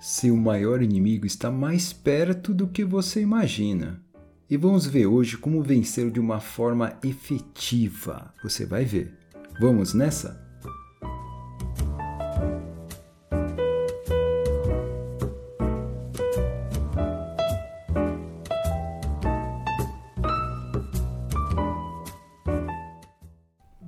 Seu maior inimigo está mais perto do que você imagina. E vamos ver hoje como vencer de uma forma efetiva. Você vai ver. Vamos nessa?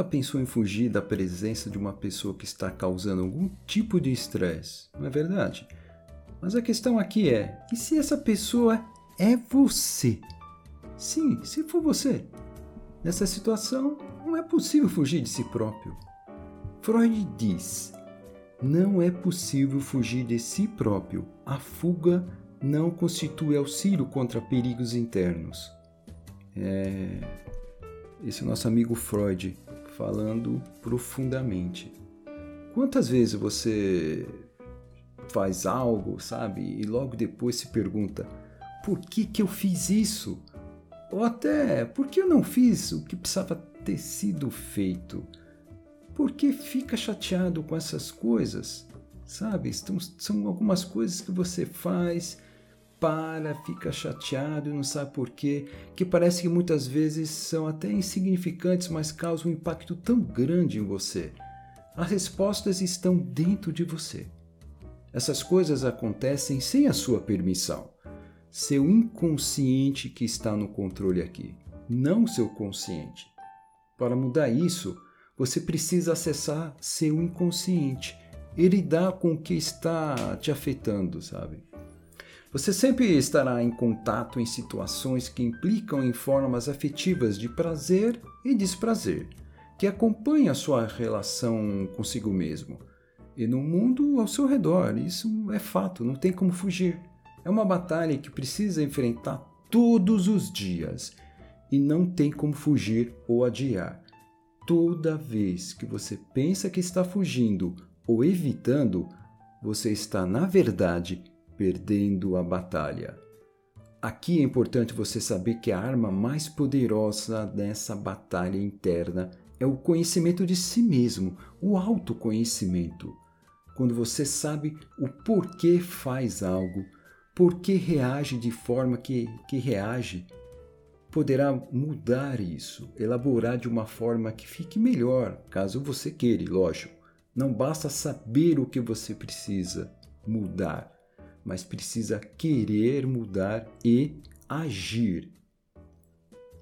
Nunca pensou em fugir da presença de uma pessoa que está causando algum tipo de estresse, não é verdade? Mas a questão aqui é: e se essa pessoa é você? Sim, se for você. Nessa situação, não é possível fugir de si próprio. Freud diz: não é possível fugir de si próprio. A fuga não constitui auxílio contra perigos internos. É. Esse nosso amigo Freud falando profundamente. Quantas vezes você faz algo, sabe, e logo depois se pergunta: por que, que eu fiz isso? Ou até, por que eu não fiz o que precisava ter sido feito? Por que fica chateado com essas coisas? Sabe, são algumas coisas que você faz para, fica chateado e não sabe por quê, que parece que muitas vezes são até insignificantes, mas causam um impacto tão grande em você. As respostas estão dentro de você. Essas coisas acontecem sem a sua permissão. Seu inconsciente que está no controle aqui, não seu consciente. Para mudar isso, você precisa acessar seu inconsciente e lidar com o que está te afetando, sabe? Você sempre estará em contato em situações que implicam em formas afetivas de prazer e desprazer, que acompanham a sua relação consigo mesmo e no mundo ao seu redor. Isso é fato, não tem como fugir. É uma batalha que precisa enfrentar todos os dias e não tem como fugir ou adiar. Toda vez que você pensa que está fugindo ou evitando, você está, na verdade, perdendo a batalha. Aqui é importante você saber que a arma mais poderosa dessa batalha interna é o conhecimento de si mesmo, o autoconhecimento. Quando você sabe o porquê faz algo, por que reage de forma que, que reage, poderá mudar isso, elaborar de uma forma que fique melhor, caso você queira, lógico. Não basta saber o que você precisa mudar mas precisa querer mudar e agir.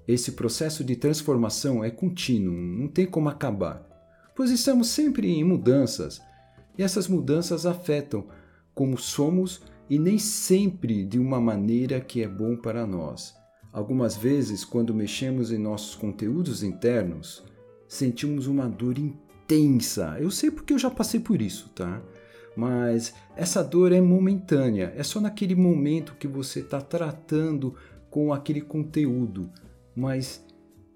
Esse processo de transformação é contínuo, não tem como acabar, pois estamos sempre em mudanças e essas mudanças afetam como somos e nem sempre de uma maneira que é bom para nós. Algumas vezes, quando mexemos em nossos conteúdos internos, sentimos uma dor intensa. Eu sei porque eu já passei por isso, tá? Mas essa dor é momentânea, é só naquele momento que você está tratando com aquele conteúdo, mas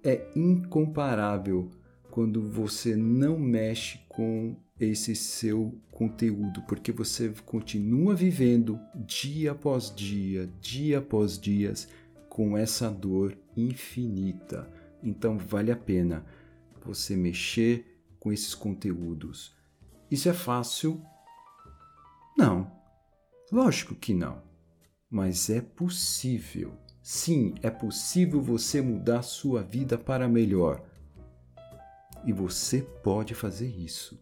é incomparável quando você não mexe com esse seu conteúdo, porque você continua vivendo dia após dia, dia após dias com essa dor infinita. Então vale a pena você mexer com esses conteúdos. Isso é fácil não, lógico que não. Mas é possível. Sim, é possível você mudar sua vida para melhor. E você pode fazer isso.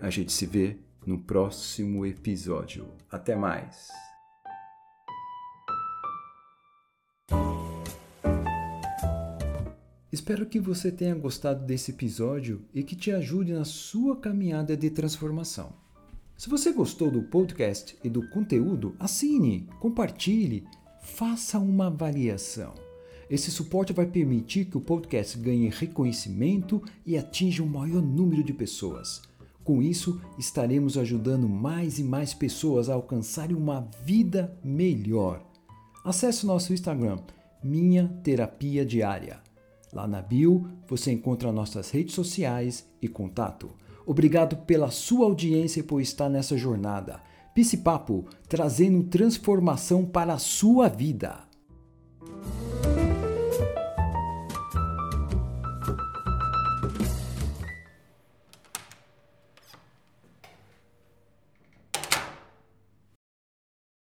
A gente se vê no próximo episódio. Até mais! Espero que você tenha gostado desse episódio e que te ajude na sua caminhada de transformação. Se você gostou do podcast e do conteúdo, assine, compartilhe, faça uma avaliação. Esse suporte vai permitir que o podcast ganhe reconhecimento e atinja um maior número de pessoas. Com isso, estaremos ajudando mais e mais pessoas a alcançarem uma vida melhor. Acesse nosso Instagram, Minha Terapia Diária. Lá na bio você encontra nossas redes sociais e contato. Obrigado pela sua audiência e por estar nessa jornada. Pisse Papo, trazendo transformação para a sua vida.